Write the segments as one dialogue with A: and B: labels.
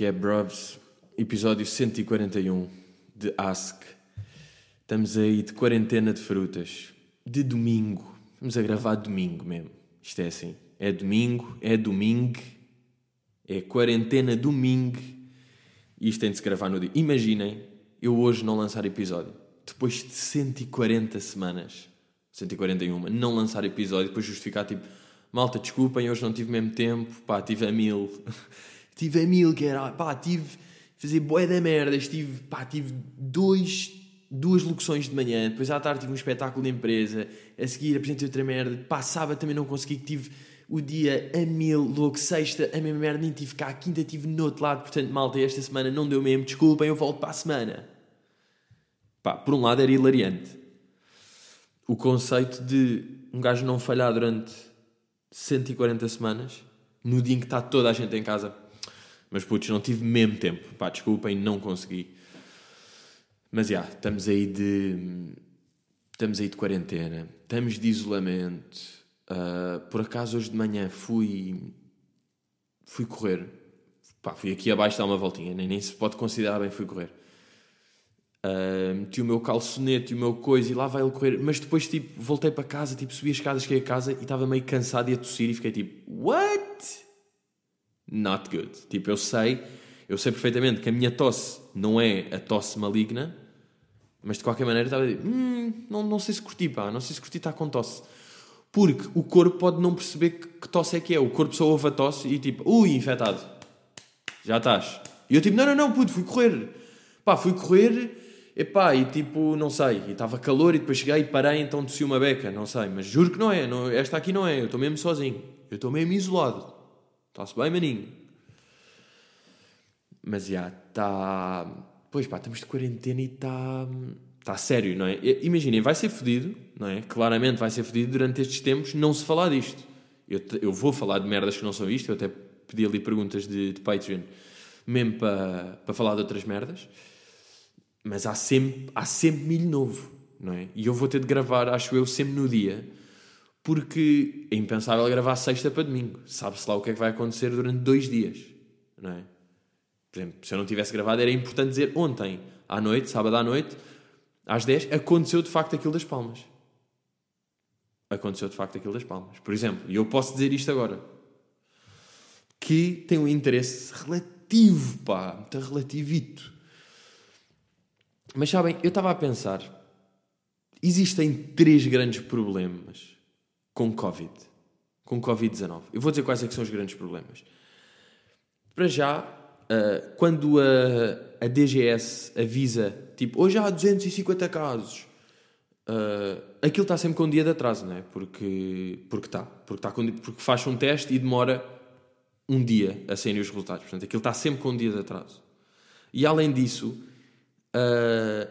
A: Que é, bruvs? Episódio 141 de Ask. Estamos aí de quarentena de frutas. De domingo. Vamos a gravar domingo mesmo. Isto é assim. É domingo, é domingo, é quarentena domingo. E isto tem de se gravar no dia. Imaginem eu hoje não lançar episódio. Depois de 140 semanas, 141, não lançar episódio, depois justificar tipo, malta, desculpem, hoje não tive mesmo tempo, pá, tive a mil. tive a mil, que era, pá, tive fazer boé da merda, tive, pá, tive dois, duas locuções de manhã, depois à tarde tive um espetáculo de empresa, a seguir apresentei outra merda, pá, sábado também não consegui, tive o dia a mil, louco, sexta a mesma merda, nem tive cá, quinta tive no outro lado, portanto, malta, esta semana não deu mesmo, desculpem, eu volto para a semana. Pá, por um lado era hilariante. O conceito de um gajo não falhar durante 140 semanas, no dia em que está toda a gente em casa. Mas putz, não tive mesmo tempo. Pá, desculpem, não consegui. Mas já, yeah, estamos aí de. Estamos aí de quarentena. Estamos de isolamento. Uh, por acaso hoje de manhã fui. Fui correr. Pá, fui aqui abaixo dar uma voltinha. Nem, nem se pode considerar bem fui correr. Uh, meti o meu calçonete e o meu coisa e lá vai ele correr. Mas depois, tipo, voltei para casa, tipo, subi as escadas, cheguei a casa e estava meio cansado e a tossir e fiquei tipo, what? Not good. Tipo, eu sei, eu sei perfeitamente que a minha tosse não é a tosse maligna, mas de qualquer maneira estava a dizer, hum, não, não sei se curti, pá, não sei se curti estar com tosse. Porque o corpo pode não perceber que, tosse é que é. O corpo só ouve a tosse e tipo, ui, infectado. Já estás. E eu tipo, não, não, não, puto, fui correr. Pá, fui correr, epá, e tipo, não sei, e estava calor e depois cheguei e parei, então desci uma beca, não sei, mas juro que não é, não, esta aqui não é, eu estou mesmo sozinho, eu estou mesmo isolado. Está-se bem, maninho? Mas já, está... Pois pá, estamos de quarentena e está... Está sério, não é? Imaginem, vai ser fodido, não é? Claramente vai ser fodido durante estes tempos não se falar disto. Eu, eu vou falar de merdas que não são isto, eu até pedi ali perguntas de, de Patreon, mesmo para, para falar de outras merdas. Mas há sempre, há sempre milho novo, não é? E eu vou ter de gravar, acho eu, sempre no dia, porque é impensável gravar sexta para domingo. Sabe-se lá o que é que vai acontecer durante dois dias, não é? Por exemplo, se eu não tivesse gravado, era importante dizer ontem, à noite, sábado à noite, às 10, aconteceu de facto aquilo das palmas. Aconteceu de facto aquilo das palmas. Por exemplo, e eu posso dizer isto agora, que tem um interesse relativo, pá, muito relativito. Mas sabem, eu estava a pensar, existem três grandes problemas com Covid, com Covid-19. Eu vou dizer quais é que são os grandes problemas. Para já, uh, quando a, a DGS avisa, tipo, hoje há 250 casos, uh, aquilo está sempre com um dia de atraso, não é? Porque, porque está. Porque, com, porque faz um teste e demora um dia a saírem os resultados. Portanto, aquilo está sempre com um dia de atraso. E além disso, uh,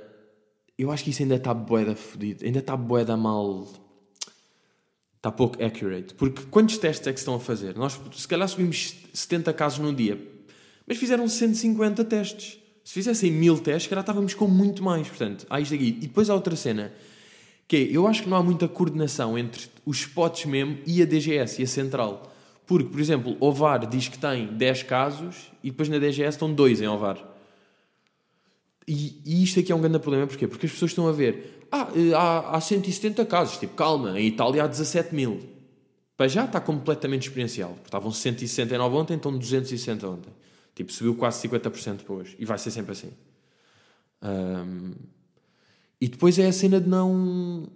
A: eu acho que isso ainda está boeda fodido. Ainda está boeda mal está pouco accurate. Porque quantos testes é que estão a fazer? Nós, se calhar, subimos 70 casos num dia, mas fizeram 150 testes. Se fizessem mil testes, calhar estávamos com muito mais. Portanto, há isto aqui. E depois há outra cena, que é, eu acho que não há muita coordenação entre os spots mesmo e a DGS e a central. Porque, por exemplo, Ovar diz que tem 10 casos e depois na DGS estão 2 em Ovar. E, e isto aqui é um grande problema, porquê? Porque as pessoas estão a ver, ah, há, há 170 casos, tipo, calma, em Itália há 17 mil. Para já está completamente porque estavam 169 ontem, então 260 ontem. Tipo, subiu quase 50% para hoje. E vai ser sempre assim. Um, e depois é a cena de não.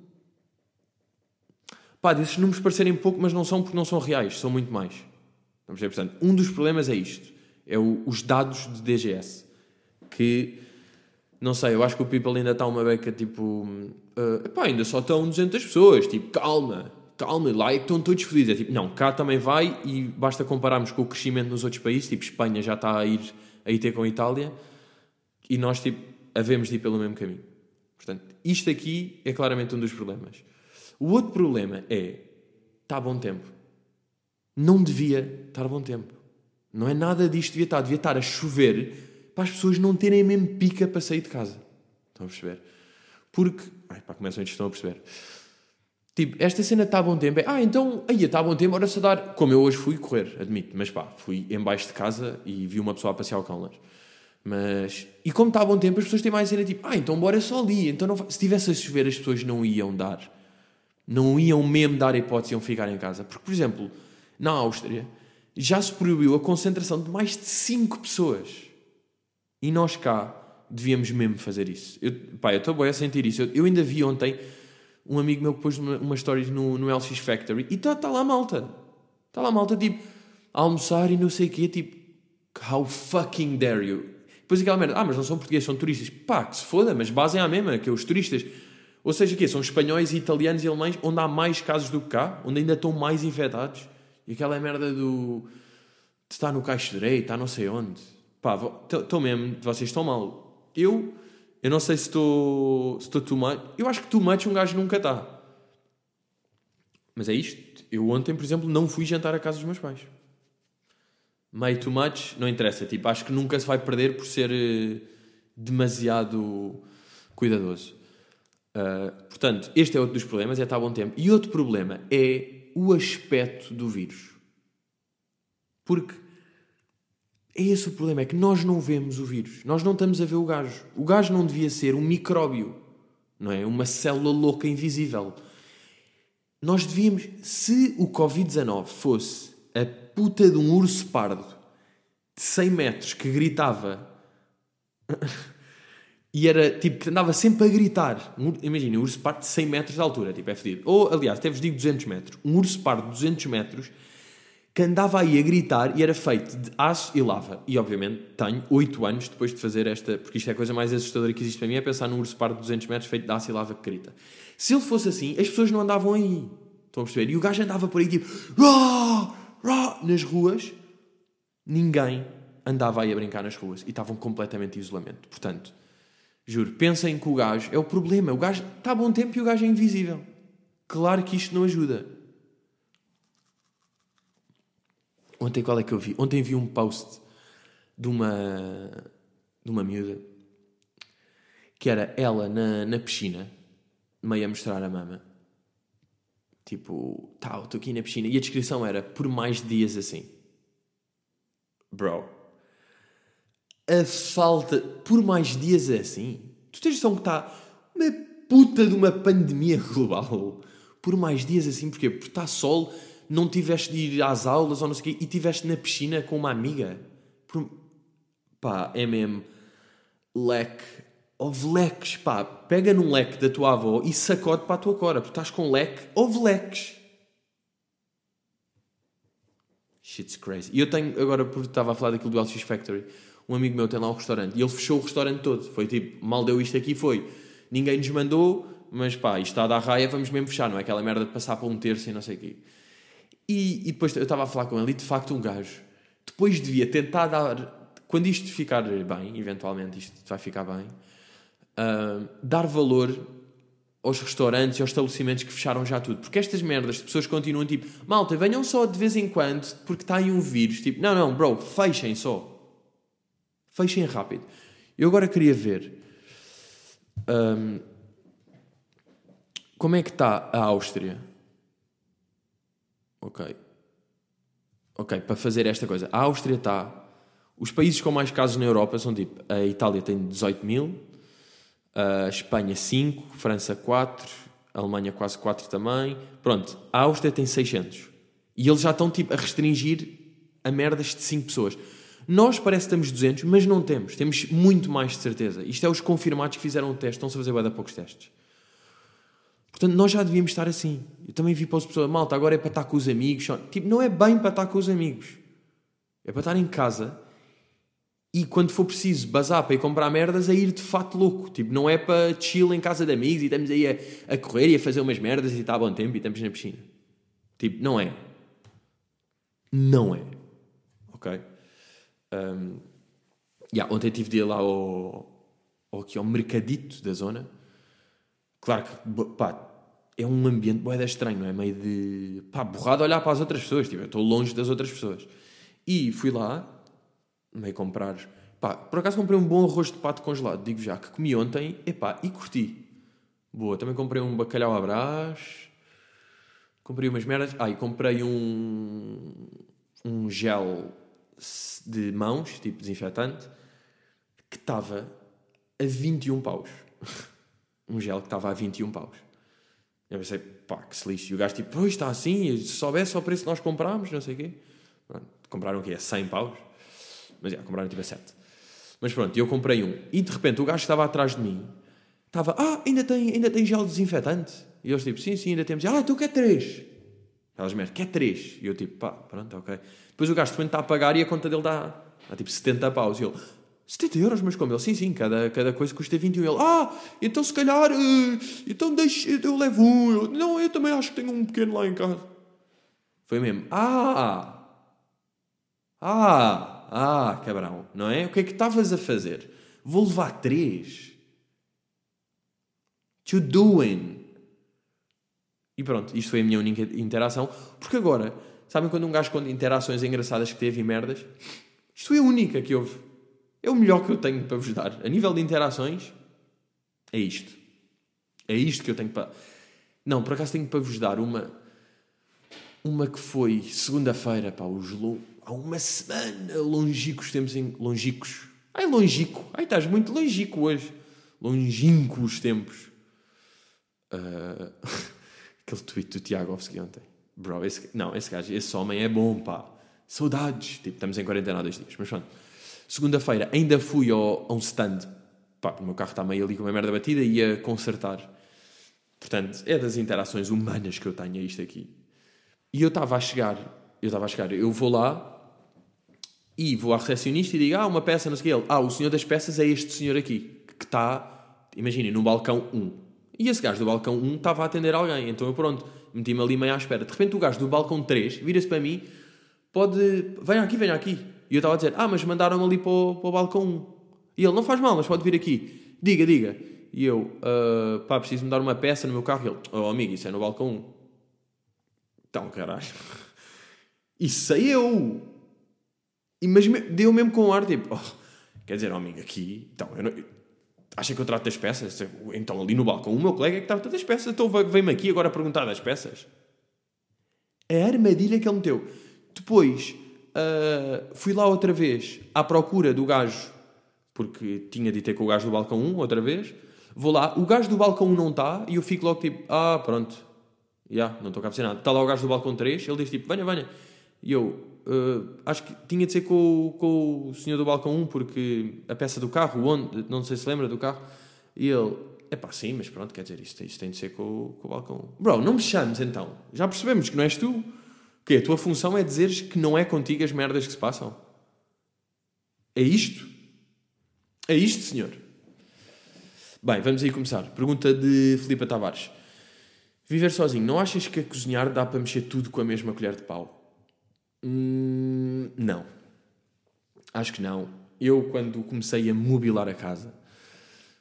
A: Pá, desses números parecerem pouco, mas não são porque não são reais, são muito mais. Vamos ver, portanto, um dos problemas é isto: é o, os dados de DGS. Que não sei, eu acho que o People ainda está uma beca tipo. Uh, epá, ainda só estão 200 pessoas. Tipo, calma, calma, lá é estão todos felizes. É tipo, não, cá também vai e basta compararmos com o crescimento nos outros países. Tipo, Espanha já está a ir, a ir ter com a Itália e nós, tipo, havemos de ir pelo mesmo caminho. Portanto, isto aqui é claramente um dos problemas. O outro problema é. Está bom tempo. Não devia estar bom tempo. Não é nada disto devia estar. Devia estar a chover para as pessoas não terem a mesma pica para sair de casa. Estão a perceber? Porque. Ai, pá, começam a estão a perceber. Tipo, esta cena está a bom tempo. É, ah, então, aí está a bom tempo, ora só dar. Como eu hoje fui correr, admito, mas pá, fui embaixo de casa e vi uma pessoa a passear o cão Mas. E como está a bom tempo, as pessoas têm mais cena tipo, ah, então bora só ali. Então não... se tivesse a chover, as pessoas não iam dar. Não iam mesmo dar a hipótese, iam ficar em casa. Porque, por exemplo, na Áustria, já se proibiu a concentração de mais de 5 pessoas. E nós cá devíamos mesmo fazer isso. Eu, pá, eu estou a sentir isso. Eu, eu ainda vi ontem um amigo meu que pôs uma, uma no, no LX Factory e está tá lá malta. Está lá malta, tipo, a almoçar e não sei o quê, tipo, how fucking dare you? Depois aquela merda, ah, mas não são portugueses, são turistas. Pá, que se foda, mas basem à mesma, que é os turistas. Ou seja, que são espanhóis, italianos e alemães, onde há mais casos do que cá, onde ainda estão mais infectados. E aquela merda do. estar no caixo direito, está não sei onde. Pá, estou mesmo, vocês estão mal. Eu eu não sei se estou se estou too much. Eu acho que too much um gajo nunca está. Mas é isto. Eu ontem, por exemplo, não fui jantar à casa dos meus pais. Meio too much, não interessa. Tipo, acho que nunca se vai perder por ser uh, demasiado cuidadoso. Uh, portanto, este é outro dos problemas, é estar a bom tempo. E outro problema é o aspecto do vírus. Porque é esse o problema, é que nós não vemos o vírus. Nós não estamos a ver o gajo. O gajo não devia ser um micróbio, não é? Uma célula louca invisível. Nós devíamos, se o Covid-19 fosse a puta de um urso pardo de 100 metros que gritava e era tipo andava sempre a gritar. Imagina, um urso pardo de 100 metros de altura, tipo, é fedido. Ou, aliás, até vos digo 200 metros. Um urso pardo de 200 metros que andava aí a gritar e era feito de aço e lava. E obviamente tenho 8 anos depois de fazer esta, porque isto é a coisa mais assustadora que existe para mim, é pensar num urso pardo de 200 metros feito de aço e lava que grita. Se ele fosse assim, as pessoas não andavam aí. Estão a perceber? E o gajo andava por aí tipo nas ruas. Ninguém andava aí a brincar nas ruas e estavam completamente em isolamento. Portanto, juro, pensem que o gajo é o problema. O gajo está a bom tempo e o gajo é invisível. Claro que isto não ajuda. Ontem qual é que eu vi? Ontem vi um post de uma, de uma miúda que era ela na, na piscina, meio a mostrar a mama. Tipo, tal, estou aqui na piscina. E a descrição era por mais dias assim. Bro. A falta. Por mais dias assim. Tu tens noção que está uma puta de uma pandemia global. Por mais dias assim, porquê? Porque está sol não tiveste de ir às aulas ou não sei o quê e tiveste na piscina com uma amiga. Por... Pá, é mesmo. Leque. Houve leques, pá. Pega num leque da tua avó e sacode para a tua cora, porque estás com leque. Houve leques. Shit's crazy. E eu tenho, agora, porque estava a falar daquilo do LX Factory, um amigo meu tem lá um restaurante e ele fechou o restaurante todo. Foi tipo, mal deu isto aqui, foi. Ninguém nos mandou, mas pá, isto está a dar raia, vamos mesmo fechar, não é aquela merda de passar para um terço e não sei o quê. E, e depois eu estava a falar com ele e de facto um gajo depois devia tentar dar, quando isto ficar bem, eventualmente isto vai ficar bem, uh, dar valor aos restaurantes e aos estabelecimentos que fecharam já tudo. Porque estas merdas de pessoas continuam tipo, malta, venham só de vez em quando porque está aí um vírus. Tipo, não, não, bro, fechem só. Fechem rápido. Eu agora queria ver um, como é que está a Áustria. Ok. Ok, para fazer esta coisa. A Áustria está. Os países com mais casos na Europa são tipo. A Itália tem 18 mil, a Espanha 5, França 4, a Alemanha quase 4 também. Pronto, a Áustria tem 600. E eles já estão tipo a restringir a merdas de 5 pessoas. Nós parece que temos 200, mas não temos. Temos muito mais de certeza. Isto é os confirmados que fizeram o teste. Estão-se a fazer bem poucos testes. Portanto, nós já devíamos estar assim. Eu também vi para as pessoas, malta, agora é para estar com os amigos. Tipo, não é bem para estar com os amigos. É para estar em casa e quando for preciso bazar para ir comprar merdas, é ir de fato louco. Tipo, não é para chill em casa de amigos e estamos aí a, a correr e a fazer umas merdas e está a bom tempo e estamos na piscina. Tipo, não é. Não é. Ok? Um, yeah, ontem tive de ir lá ao, ao, aqui, ao mercadito da zona Claro que, pá, é um ambiente boeda estranho, não é? Meio de, pá, borrado olhar para as outras pessoas. Tipo, eu estou longe das outras pessoas. E fui lá, meio comprar, pá, por acaso comprei um bom arroz de pato congelado, digo já, que comi ontem, epá, e curti. Boa, também comprei um bacalhau à brás, Comprei umas merdas. Ah, e comprei um, um gel de mãos, tipo desinfetante, que estava a 21 paus. um gel que estava a 21 paus. Eu pensei, pá, que se lixe. E o gajo tipo, pois está assim, se soubesse o preço que nós comprámos, não sei o quê. Pronto, compraram o quê? A 100 paus? Mas já, compraram tipo a 7. Mas pronto, eu comprei um. E de repente o gajo que estava atrás de mim estava, ah, ainda tem, ainda tem gel desinfetante? E eles tipo, sim, sim, ainda temos. Ah, tu quer 3? Elas merda, quer 3? E eu tipo, pá, pronto, ok. Depois o gajo de repente está a pagar e a conta dele dá, dá tipo 70 paus. E ele, 70 euros, mas como? Ele, sim, sim, cada, cada coisa custa 21. Ele, ah, então se calhar, uh, então deixa, eu levo um. Eu, não, eu também acho que tenho um pequeno lá em casa. Foi mesmo, ah, ah, ah, cabrão, não é? O que é que estavas a fazer? Vou levar três. You doing? E pronto, isto foi a minha única interação. Porque agora, sabem quando um gajo conta interações engraçadas que teve e merdas? Isto foi a única que houve. É o melhor que eu tenho para vos dar. A nível de interações, é isto. É isto que eu tenho para. Não, por acaso tenho para vos dar uma. Uma que foi segunda-feira, pá, os lo... há uma semana, longicos tempos em. Longicos. Ai, longico. Ai, estás muito longico hoje. Longínquo os tempos. Uh... Aquele tweet do Tiagovski ontem. Bro, esse... não, esse gajo, esse homem é bom, pá. Saudades. Tipo, estamos em quarentena há dois dias. Mas pronto. Segunda-feira ainda fui ao, a um stand. Pá, o meu carro está meio ali com uma merda batida e ia consertar. Portanto, é das interações humanas que eu tenho isto aqui. E eu estava a chegar, eu estava a chegar, eu vou lá e vou à recepcionista e digo, ah, uma peça, não sei o que. Ele, ah, o senhor das peças é este senhor aqui, que está, imaginem, no balcão 1. E esse gajo do balcão 1 estava a atender alguém, então eu pronto, meti-me ali meio à espera. De repente o gajo do balcão 3 vira-se para mim, pode, venha aqui, venha aqui. E eu estava a dizer, ah, mas mandaram ali para o, para o balcão 1. E ele, não faz mal, mas pode vir aqui. Diga, diga. E eu, uh, pá, preciso mudar uma peça no meu carro. E ele, oh amigo, isso é no balcão 1. Então, caralho. Isso sei eu. E, mas deu mesmo com o ar, tipo, oh, quer dizer, oh, amigo, aqui, então, eu não, acha que eu trato das peças? Então, ali no balcão, o meu colega é que trata das peças. Então, vem-me aqui agora perguntar das peças. A armadilha que ele meteu. Depois, Uh, fui lá outra vez à procura do gajo, porque tinha de ter com o gajo do balcão 1 outra vez. Vou lá, o gajo do balcão 1 não está e eu fico logo tipo, ah, pronto, já, yeah, não estou cá a nada. Está lá o gajo do balcão 3, ele diz tipo, venha, venha. E eu, uh, acho que tinha de ser com, com o senhor do balcão 1, porque a peça do carro, onde, não sei se lembra do carro, e ele, é pá, sim, mas pronto, quer dizer, isto tem de ser com, com o balcão 1. Bro, não me chames então, já percebemos que não és tu. Que a tua função é dizeres que não é contigo as merdas que se passam. É isto? É isto, senhor? Bem, vamos aí começar. Pergunta de Filipe Tavares. Viver sozinho, não achas que a cozinhar dá para mexer tudo com a mesma colher de pau? Hum, não. Acho que não. Eu, quando comecei a mobilar a casa,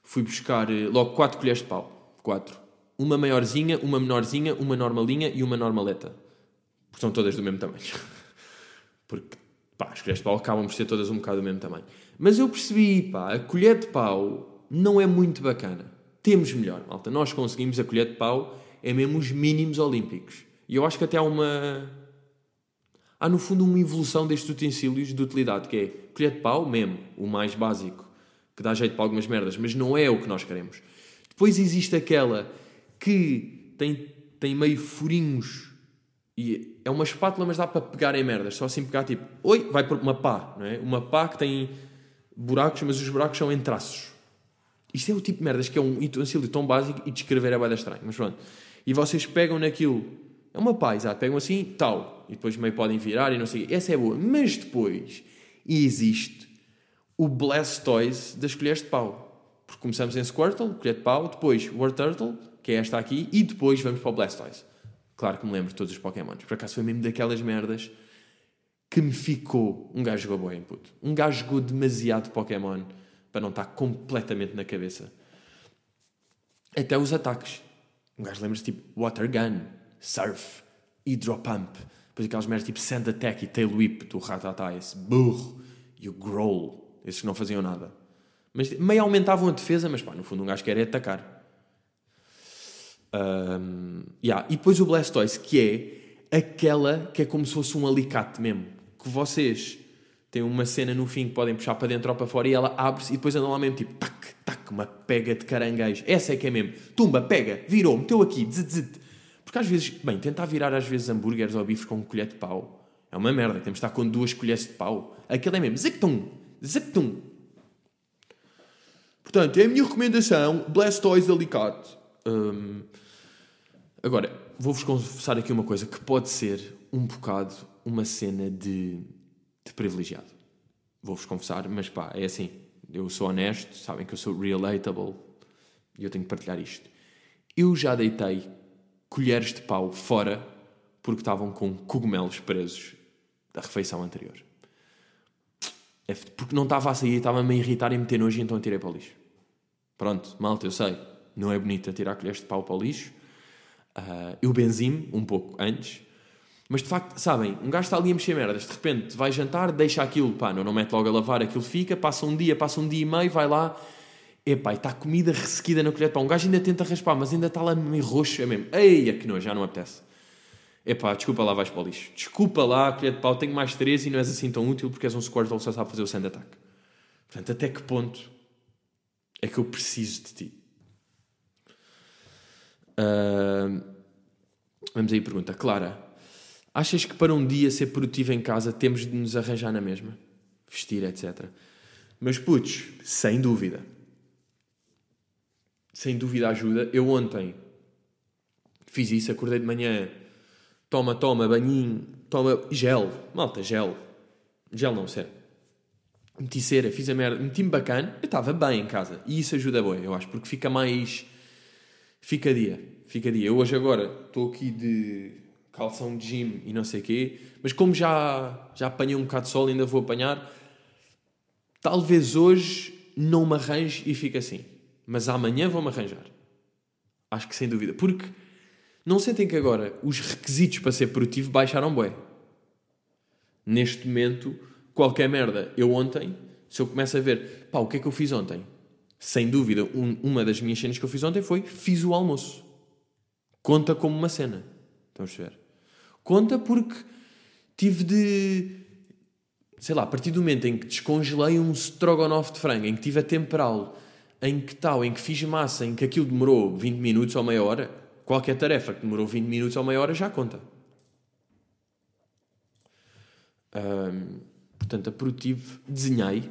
A: fui buscar eh, logo quatro colheres de pau. Quatro. Uma maiorzinha, uma menorzinha, uma normalinha e uma normaleta. Porque são todas do mesmo tamanho. Porque, pá, as colheres de pau acabam por ser todas um bocado do mesmo tamanho. Mas eu percebi, pá, a colher de pau não é muito bacana. Temos melhor, malta. Nós conseguimos a colher de pau, é mesmo os mínimos olímpicos. E eu acho que até há uma. Há no fundo uma evolução destes utensílios de utilidade, que é colher de pau, mesmo, o mais básico, que dá jeito para algumas merdas, mas não é o que nós queremos. Depois existe aquela que tem, tem meio furinhos e é uma espátula, mas dá para pegar em merdas. Só assim pegar tipo, oi, vai por uma pá, não é? Uma pá que tem buracos, mas os buracos são em traços. Isto é o tipo de merdas que é um utensílio tão básico e descrever é bem estranho. Mas pronto. E vocês pegam naquilo, é uma pá, exato, pegam assim, tal. E depois meio podem virar e não sei Essa é boa. Mas depois existe o Blastoise das colheres de pau. Porque começamos em Squirtle, colher de pau, depois War Turtle, que é esta aqui, e depois vamos para o Blastoise. Claro que me lembro de todos os Pokémons. Por acaso foi mesmo daquelas merdas que me ficou. Um gajo jogou boa input. Um gajo jogou demasiado Pokémon para não estar completamente na cabeça. Até os ataques. Um gajo lembra-se tipo Water Gun, Surf, Hydro Pump. Depois aquelas merdas tipo Sand Attack e Tail Whip do Rattata, esse burro. E o Growl. Esses que não faziam nada. Mas meio aumentavam a defesa, mas pá, no fundo um gajo quer é atacar. Um, yeah. E depois o Blastoise, que é aquela que é como se fosse um alicate mesmo. Que vocês têm uma cena no fim que podem puxar para dentro ou para fora e ela abre-se e depois anda lá mesmo tipo tac, tac, uma pega de caranguejo. Essa é que é mesmo. Tumba, pega, virou, meteu aqui. Porque às vezes, bem, tentar virar às vezes hambúrgueres ou bifes com um colher de pau é uma merda. Temos de estar com duas colheres de pau. Aquilo é mesmo zictum, zictum. Portanto, é a minha recomendação: Blastoise Alicate. Um, agora, vou-vos confessar aqui uma coisa que pode ser um bocado uma cena de, de privilegiado. Vou-vos confessar, mas pá, é assim. Eu sou honesto, sabem que eu sou relatable e eu tenho que partilhar isto. Eu já deitei colheres de pau fora porque estavam com cogumelos presos da refeição anterior. É porque não estava a sair, estava-me a irritar e meter nojo, então tirei para o lixo. Pronto, malta, eu sei, não é bonito tirar colheres de pau para o lixo. Uh, eu benzi-me um pouco antes, mas de facto, sabem, um gajo está ali a mexer merdas, de repente vai jantar, deixa aquilo, pá, não, não mete logo a lavar, aquilo fica, passa um dia, passa um dia e meio, vai lá, epá, e está comida ressequida na colher pau. Um gajo ainda tenta raspar, mas ainda está lá meio roxo, é mesmo. Eia, que nojo, já não apetece. Epá, desculpa lá, vais para o lixo. Desculpa lá, colher de pau, tenho mais três e não és assim tão útil porque és um Squirtle só sabe fazer o sand attack. Portanto, até que ponto é que eu preciso de ti? Vamos aí, pergunta. Clara, achas que para um dia ser produtivo em casa temos de nos arranjar na mesma? Vestir, etc. Mas putos, sem dúvida. Sem dúvida ajuda. Eu ontem fiz isso, acordei de manhã toma, toma, banhinho, toma gel, malta, gel, gel não, sério. Meti cera, fiz a merda, meti-me bacana, eu estava bem em casa e isso ajuda bem, eu acho, porque fica mais. Fica dia, fica dia. Eu hoje agora estou aqui de calção de gym e não sei o quê, mas como já, já apanhei um bocado de sol, ainda vou apanhar, talvez hoje não me arranje e fique assim, mas amanhã vou-me arranjar. Acho que sem dúvida, porque não sentem que agora os requisitos para ser produtivo baixaram bué? Neste momento, qualquer merda. Eu ontem, se eu começo a ver, pá, o que é que eu fiz ontem? Sem dúvida, um, uma das minhas cenas que eu fiz ontem foi fiz o almoço. Conta como uma cena. A ver? Conta porque tive de. Sei lá, a partir do momento em que descongelei um strogonoff de frango, em que tive a temperá-lo, em que tal, em que fiz massa, em que aquilo demorou 20 minutos ou meia hora, Qualquer tarefa que demorou 20 minutos ou meia hora já conta. Portanto, a produtivo, desenhei.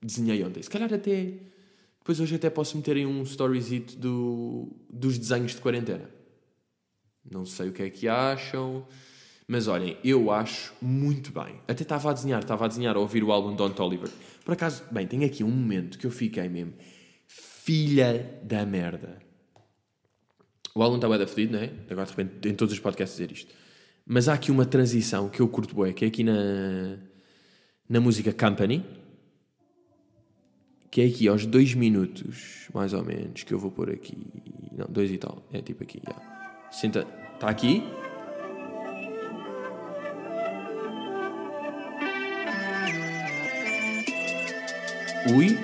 A: Desenhei ontem. Se calhar até. Depois hoje até posso meter em um storyzito do, dos desenhos de quarentena. Não sei o que é que acham. Mas olhem, eu acho muito bem. Até estava a desenhar, estava a desenhar a ouvir o álbum Don Toliver. Por acaso, bem, tem aqui um momento que eu fiquei mesmo. Filha da merda. O álbum está bem fedido, não é? Agora de repente em todos os podcasts dizer isto. Mas há aqui uma transição que eu curto bem, que é aqui na, na música Company, que é aqui aos dois minutos, mais ou menos, que eu vou pôr aqui. Não, dois e tal. É tipo aqui, já. Senta. Está aqui. Ui.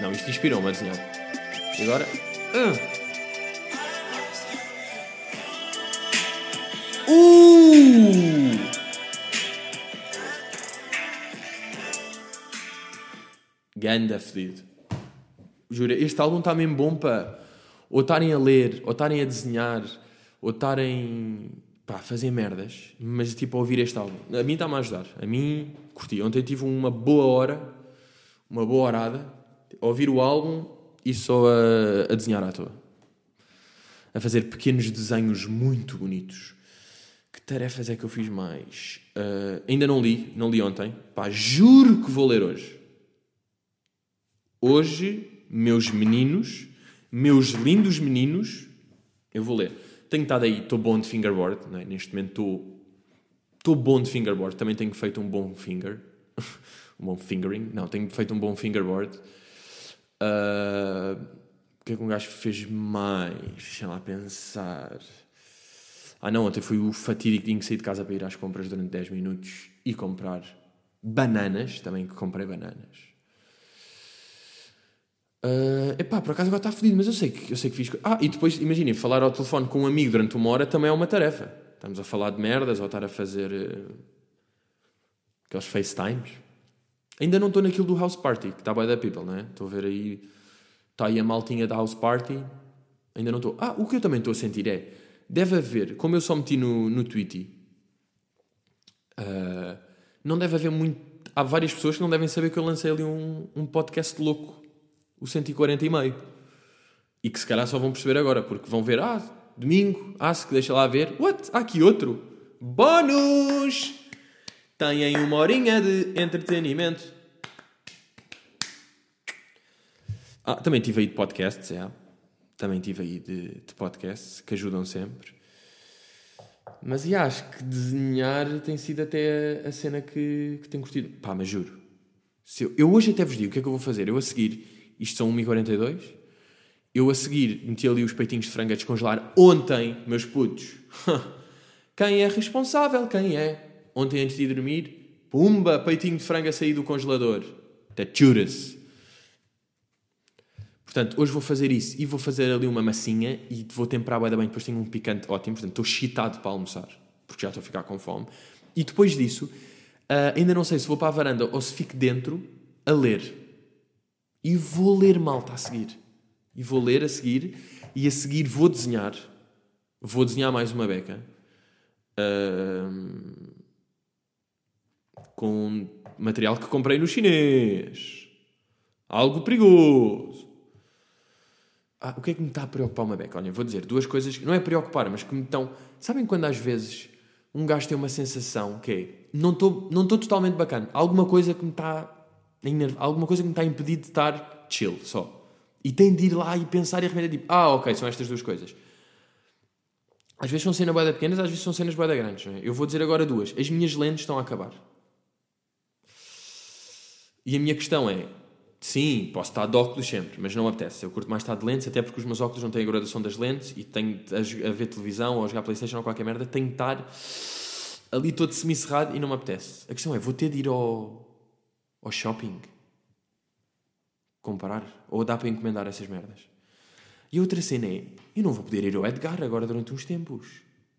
A: Não, isto inspirou-me a desenhar. E agora. Uh! Uh! Ganda fedido. Jura, este álbum está mesmo bom para ou estarem a ler, ou estarem a desenhar, ou estarem a fazer merdas, mas tipo a ouvir este álbum. A mim está-me a ajudar. A mim curti. Ontem tive uma boa hora, uma boa horada ouvir o álbum e só a, a desenhar à toa. A fazer pequenos desenhos muito bonitos. Que tarefas é que eu fiz mais? Uh, ainda não li, não li ontem. Pá, juro que vou ler hoje. Hoje, meus meninos, meus lindos meninos, eu vou ler. Tenho estado aí, estou bom de fingerboard, é? neste momento estou, estou bom de fingerboard. Também tenho feito um bom finger, um bom fingering. Não, tenho feito um bom fingerboard. Uh, o que é que um gajo fez mais? Deixa lá pensar. Ah, não, ontem foi o fatídico dia que saí de casa para ir às compras durante 10 minutos e comprar bananas. Também que comprei bananas. Uh, epá, por acaso agora está fodido, mas eu sei, que, eu sei que fiz. Ah, e depois, imaginem, falar ao telefone com um amigo durante uma hora também é uma tarefa. Estamos a falar de merdas ou estar a fazer uh, aqueles FaceTimes. Ainda não estou naquilo do House Party, que está by the people, não é? Estou a ver aí. Está aí a maltinha da House Party. Ainda não estou. Ah, o que eu também estou a sentir é. Deve haver, como eu só meti no, no Twitter, uh, não deve haver muito. Há várias pessoas que não devem saber que eu lancei ali um, um podcast louco o 140 e meio. E que se calhar só vão perceber agora, porque vão ver, ah, domingo, ah, se deixa lá ver, what? Há aqui outro. Bónus! Têm uma horinha de entretenimento. Ah, também tive aí de podcasts, é. Também tive aí de, de podcasts, que ajudam sempre. Mas e acho que desenhar tem sido até a cena que, que tenho curtido. Pá, mas juro. Se eu, eu hoje até vos digo o que é que eu vou fazer. Eu a seguir isto são 1h42. Eu a seguir meti ali os peitinhos de frango a descongelar ontem, meus putos. Quem é responsável? Quem é? Ontem antes de dormir, pumba, peitinho de frango a sair do congelador. Tachuras. Portanto, hoje vou fazer isso e vou fazer ali uma massinha e vou temperar bem, bem. Depois tenho um picante ótimo, portanto estou excitado para almoçar, porque já estou a ficar com fome. E depois disso, uh, ainda não sei se vou para a varanda ou se fico dentro a ler. E vou ler malta a seguir. E vou ler a seguir. E a seguir vou desenhar. Vou desenhar mais uma beca. Uh, com material que comprei no chinês. Algo perigoso. Ah, o que é que me está a preocupar uma beca? Olha, vou dizer duas coisas, não é preocupar, mas que me estão. Sabem quando às vezes um gajo tem uma sensação que é não estou não totalmente bacana, alguma coisa que me está alguma coisa que me está a impedir de estar chill só. E tem de ir lá e pensar e arremedar tipo, ah, ok, são estas duas coisas. Às vezes são cenas boeda pequenas, às vezes são cenas boeda grandes. É? Eu vou dizer agora duas. As minhas lentes estão a acabar. E a minha questão é, sim, posso estar de óculos sempre, mas não apetece. Eu curto mais estar de lentes, até porque os meus óculos não têm a graduação das lentes e tenho a, ver televisão ou a jogar Playstation ou qualquer merda, tenho de estar ali todo semi-cerrado e não me apetece. A questão é, vou ter de ir ao, ao shopping comprar ou dá para encomendar essas merdas. E outra cena é, eu não vou poder ir ao Edgar agora durante uns tempos.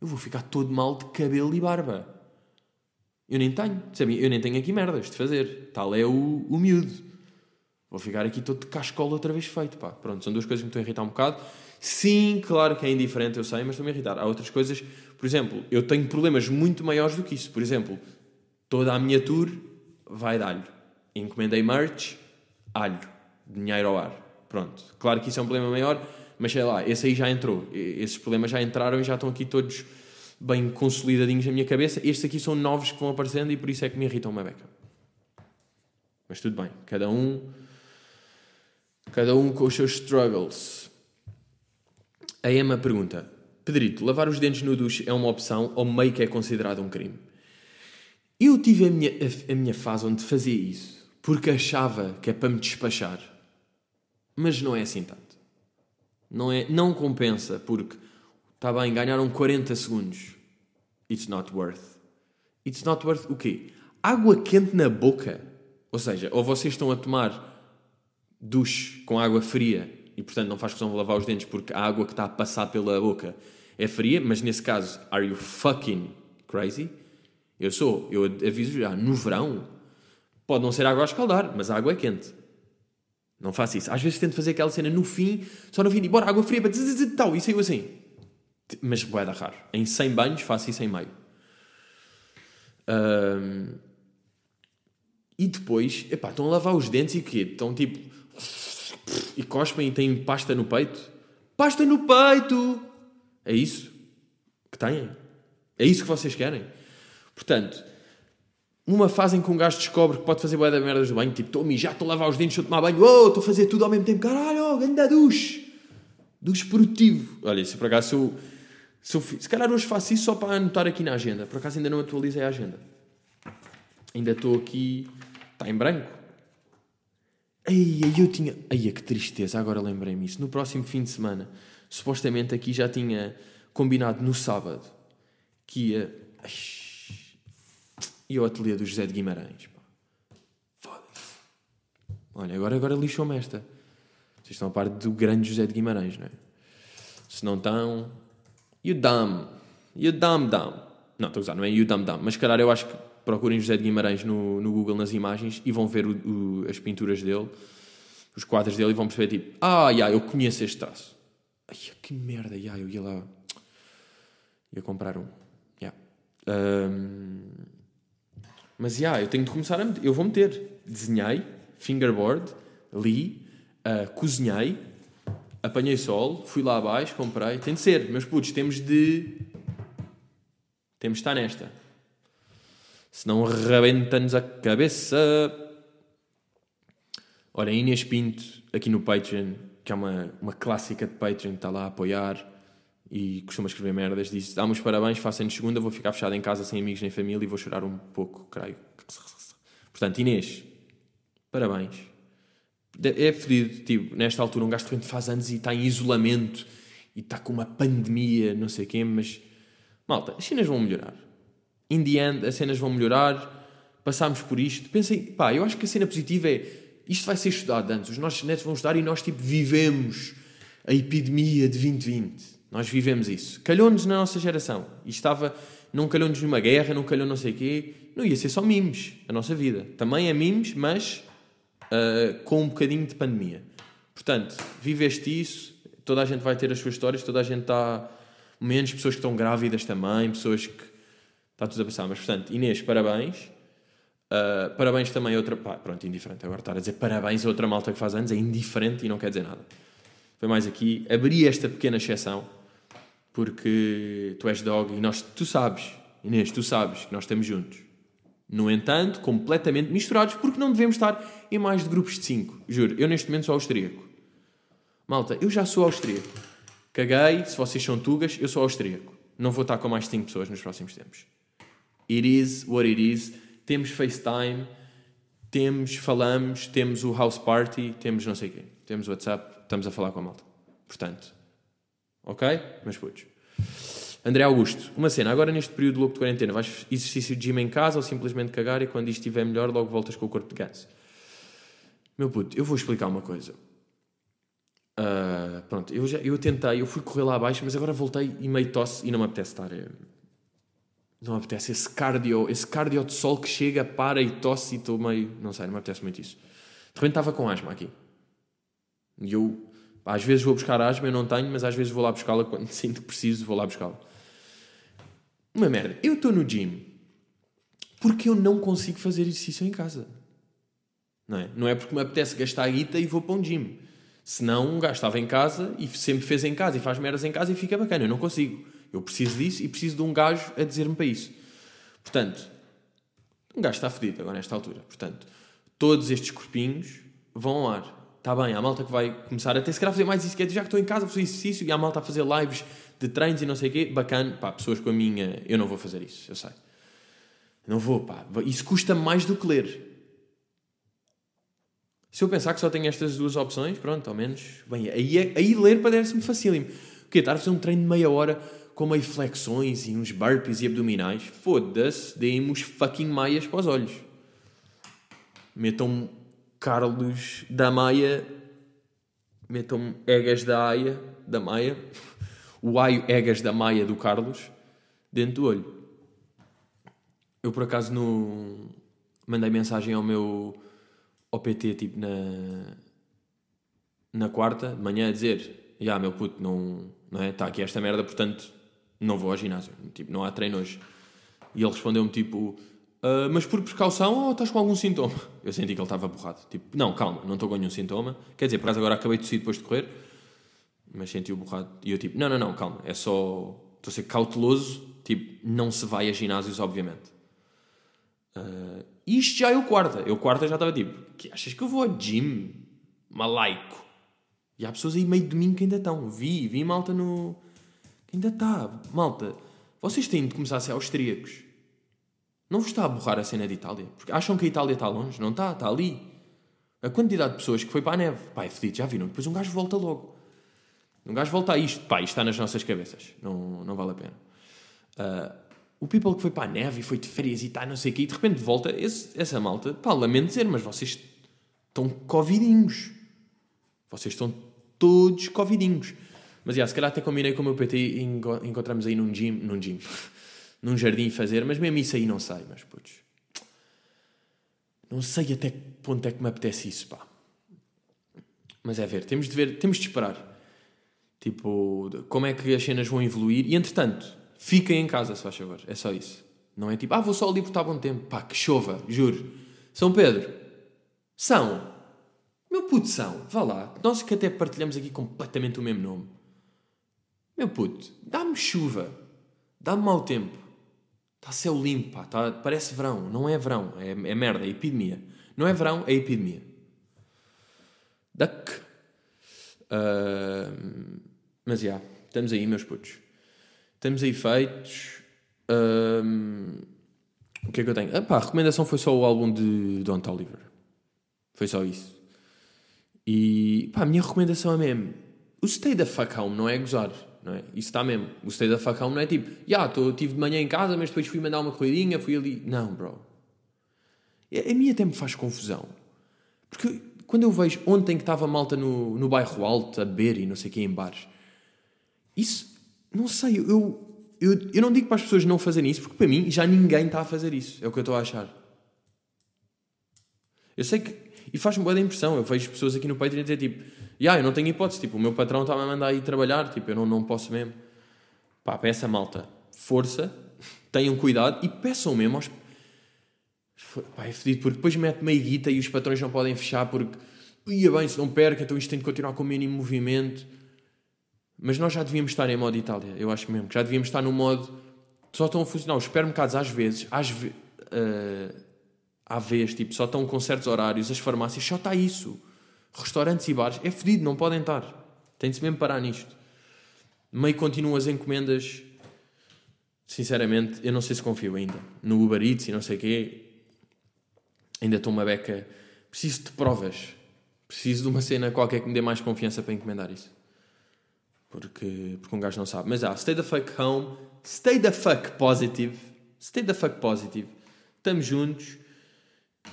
A: Eu vou ficar todo mal de cabelo e barba. Eu nem tenho, sabe? Eu nem tenho aqui merdas de fazer. Tal é o, o miúdo. Vou ficar aqui todo de cascola outra vez feito, pá. Pronto, são duas coisas que me estão a irritar um bocado. Sim, claro que é indiferente, eu sei, mas estou-me a irritar. Há outras coisas, por exemplo, eu tenho problemas muito maiores do que isso. Por exemplo, toda a minha tour vai dar-lhe encomendei merch, alho, dinheiro ao ar. Pronto. Claro que isso é um problema maior, mas sei lá, esse aí já entrou. Esses problemas já entraram e já estão aqui todos bem consolidadinhos na minha cabeça. Estes aqui são novos que vão aparecendo e por isso é que me irritam uma beca. Mas tudo bem, cada um cada um com os seus struggles. A Emma pergunta: Pedrito, lavar os dentes no duche é uma opção ou meio que é considerado um crime? Eu tive a minha, a, a minha fase onde fazia isso porque achava que é para me despachar. Mas não é assim tanto. Não, é, não compensa, porque está bem, ganharam 40 segundos. It's not worth. It's not worth o quê? Água quente na boca. Ou seja, ou vocês estão a tomar duche com água fria e portanto não faz questão de lavar os dentes porque a água que está a passar pela boca é fria, mas nesse caso, are you fucking crazy? Eu sou, eu aviso já, no verão Pode não ser água a escaldar, mas a água é quente. Não faço isso. Às vezes tento fazer aquela cena no fim, só no fim, de bora, água fria, para tal, e saiu assim. Mas vai dar raro. Em 100 banhos faço isso em meio. Um, e depois, epá, estão a lavar os dentes e o quê? Estão tipo. E cospem e têm pasta no peito. Pasta no peito! É isso que têm? É isso que vocês querem? Portanto, uma fase em que um gajo descobre que pode fazer boia da merdas do banho, tipo, estou a mijar, estou a lavar os dentes, estou a tomar banho, oh, estou a fazer tudo ao mesmo tempo, caralho, oh, ganda duche. Duche produtivo. Olha, se por acaso se eu, se, eu, se calhar hoje faço isso só para anotar aqui na agenda. Por acaso ainda não atualizei a agenda. Ainda estou aqui, está em branco. Ai, eu tinha. Ai, que tristeza, agora lembrei-me isso. No próximo fim de semana, supostamente aqui já tinha combinado no sábado que ia. Ai, e o ateliê do José de Guimarães. Foda-se. Olha, agora, agora lixou-me esta. Vocês estão a par do grande José de Guimarães, não é? Se não estão. You dumb. You dumb dumb. Não, estou a usar, não é you dumb dumb. Mas, calhar, eu acho que procurem José de Guimarães no, no Google nas imagens e vão ver o, o, as pinturas dele, os quadros dele, e vão perceber tipo: Ah, yeah, eu conheço este traço. Ai, que merda, yeah, eu ia lá. ia comprar um. Yeah. Um, mas, yeah, eu tenho de começar a meter. Eu vou meter. Desenhei, fingerboard, li, uh, cozinhei, apanhei sol, fui lá abaixo, comprei. Tem de ser, meus putos, temos de. Temos de estar nesta. Senão rebenta-nos a cabeça. Ora, Inês Pinto, aqui no Patreon, que é uma, uma clássica de Patreon, está lá a apoiar e costuma escrever merdas, disse: Dá-me os parabéns, faço-nos segunda, vou ficar fechado em casa sem amigos nem família e vou chorar um pouco, creio. Portanto, Inês, parabéns. É fedido, tipo, nesta altura, um gajo de faz anos e está em isolamento e está com uma pandemia, não sei quem, mas malta, as cenas vão melhorar in the end, as cenas vão melhorar, passámos por isto. Pensem, pá, eu acho que a cena positiva é isto vai ser estudado antes, os nossos netos vão estudar e nós, tipo, vivemos a epidemia de 2020. Nós vivemos isso. Calhou-nos na nossa geração. E estava, não calhou-nos numa guerra, não calhou não sei o quê. Não ia ser só mimos, a nossa vida. Também é mimos, mas uh, com um bocadinho de pandemia. Portanto, viveste isso, toda a gente vai ter as suas histórias, toda a gente está. Menos pessoas que estão grávidas também, pessoas que Está tudo a passar. Mas, portanto, Inês, parabéns. Uh, parabéns também a outra. Pá, pronto, indiferente. Agora estar a dizer parabéns a outra malta que faz anos é indiferente e não quer dizer nada. Foi mais aqui. Abri esta pequena exceção porque tu és dog e nós. Tu sabes, Inês, tu sabes que nós estamos juntos. No entanto, completamente misturados porque não devemos estar em mais de grupos de 5. Juro, eu neste momento sou austríaco. Malta, eu já sou austríaco. Caguei, se vocês são tugas, eu sou austríaco. Não vou estar com mais de 5 pessoas nos próximos tempos. It is what it is. Temos FaceTime, temos, falamos, temos o house party, temos não sei o quê. Temos WhatsApp, estamos a falar com a malta. Portanto, ok? Mas putos. André Augusto, uma cena, agora neste período louco de quarentena, vais exercício de gym em casa ou simplesmente cagar e quando isto estiver melhor logo voltas com o corpo de ganso? Meu puto, eu vou explicar uma coisa. Uh, pronto, eu, já, eu tentei, eu fui correr lá abaixo, mas agora voltei e meio tosse e não me apetece estar. Eh, não me apetece esse cardio, esse cardio de sol que chega, para e tosse e estou meio. Não sei, não me apetece muito isso. De repente estava com asma aqui. E eu, às vezes vou buscar asma, eu não tenho, mas às vezes vou lá buscá-la quando sinto que preciso, vou lá buscá-la. Uma merda. Eu estou no gym porque eu não consigo fazer exercício em casa. Não é? Não é porque me apetece gastar a guita e vou para um gym. Senão gajo estava em casa e sempre fez em casa e faz merdas em casa e fica bacana. Eu não consigo. Eu preciso disso e preciso de um gajo a dizer-me para isso. Portanto, um gajo está fedido agora nesta altura. Portanto, todos estes corpinhos vão ao ar. Está bem, há malta que vai começar até se calhar fazer mais isso, é já que estou em casa a fazer exercício e há malta a fazer lives de treinos e não sei o quê, bacana, pá, pessoas com a minha, eu não vou fazer isso, eu sei. Não vou, pá, isso custa mais do que ler. Se eu pensar que só tenho estas duas opções, pronto, ao menos, bem, aí, é, aí ler parece-me facílimo. O quê? Estar a fazer um treino de meia hora com meio flexões e uns burpees e abdominais, foda-se, deem-me fucking maias para os olhos. Metam Carlos da Maia, metam Egas da Aia, da Maia, o Aio Egas da Maia do Carlos, dentro do olho. Eu por acaso no... mandei mensagem ao meu ao PT tipo na na quarta de manhã a dizer: "Ya, yeah, meu puto, não, não é? Está aqui esta merda, portanto, não vou ao ginásio, tipo, não há treino hoje. E ele respondeu-me tipo, uh, mas por precaução ou estás com algum sintoma? Eu senti que ele estava borrado. Tipo, não, calma, não estou com nenhum sintoma. Quer dizer, por acaso agora acabei de tossir depois de correr, mas senti-o borrado. E eu tipo, não, não, não, calma, é só, estou a ser cauteloso, tipo, não se vai a ginásios, obviamente. Uh, isto já é o quarta. Eu quarta já estava tipo, que achas que eu vou ao gym? Malaico. E há pessoas aí meio domingo que ainda estão. Vi, vi malta no, Ainda está. Malta, vocês têm de começar a ser austríacos. Não vos está a borrar a cena de Itália? Porque acham que a Itália está longe? Não está, está ali. A quantidade de pessoas que foi para a neve. Pá, é fedido, já viram? Depois um gajo volta logo. Um gajo volta a isto. Pá, isto está nas nossas cabeças. Não, não vale a pena. Uh, o people que foi para a neve e foi de férias e está não sei o quê e de repente volta, esse, essa malta, pá, lamento dizer, mas vocês estão covidinhos. Vocês estão todos covidinhos. Mas, já, se calhar até combinei com o meu PT e encontramos aí num gym, num gym, num jardim fazer, mas mesmo isso aí não sei, mas putz. Não sei até que ponto é que me apetece isso, pá. Mas é ver, temos de ver, temos de esperar. Tipo, como é que as cenas vão evoluir. E entretanto, fiquem em casa, se faz favor. É só isso. Não é tipo, ah, vou só ali por estar bom tempo. Pá, que chova, juro. São Pedro, são. Meu puto, são. Vá lá. Nós que até partilhamos aqui completamente o mesmo nome. Meu puto, dá-me chuva. Dá-me mau tempo. Está céu limpo, pá. Tá, parece verão. Não é verão. É, é merda, é epidemia. Não é verão, é epidemia. Duck. Uh, mas já, yeah, estamos aí, meus putos. Estamos aí feitos. Uh, o que é que eu tenho? Ah, pá, a recomendação foi só o álbum de Don Oliver. Foi só isso. E pá, a minha recomendação é mesmo: o Stay the Fuck Home não é gozar, não é? Isso está mesmo. O Stay Fuck Home não é tipo, já, yeah, tive de manhã em casa, mas depois fui mandar uma corridinha, fui ali. Não, bro. A minha até me faz confusão. Porque quando eu vejo ontem que estava malta no, no bairro alto a beber e não sei o que em bares, isso, não sei, eu, eu, eu não digo para as pessoas não fazerem isso, porque para mim já ninguém está a fazer isso. É o que eu estou a achar. Eu sei que. E faz-me boa da impressão. Eu vejo pessoas aqui no Patreon dizer tipo: yeah, eu não tenho hipótese. Tipo, o meu patrão está-me a mandar ir trabalhar. Tipo, eu não, não posso mesmo. Pá, peça malta. Força. Tenham cuidado. E peçam mesmo aos. Pá, é fedido, porque depois mete meio guita e os patrões não podem fechar porque. Ia bem, se não perca, então isto tem de continuar com o mínimo movimento. Mas nós já devíamos estar em modo Itália, eu acho mesmo. Que já devíamos estar no modo. Só estão a funcionar. Os supermercados, às vezes, às ve... uh, vez, tipo, só estão com certos horários. As farmácias, só está isso. Restaurantes e bares, é fedido, não podem estar. Tem-se mesmo parar nisto. Meio continuam as encomendas. Sinceramente, eu não sei se confio ainda. No Uber Eats e não sei o quê. Ainda estou uma beca. Preciso de provas. Preciso de uma cena qualquer que me dê mais confiança para encomendar isso. Porque, porque um gajo não sabe. Mas ah, stay the fuck home, stay the fuck positive, stay the fuck positive. Estamos juntos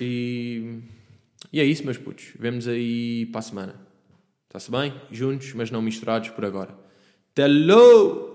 A: e, e é isso, meus putos. Vemos aí para a semana. Está-se bem? Juntos, mas não misturados por agora. Hello!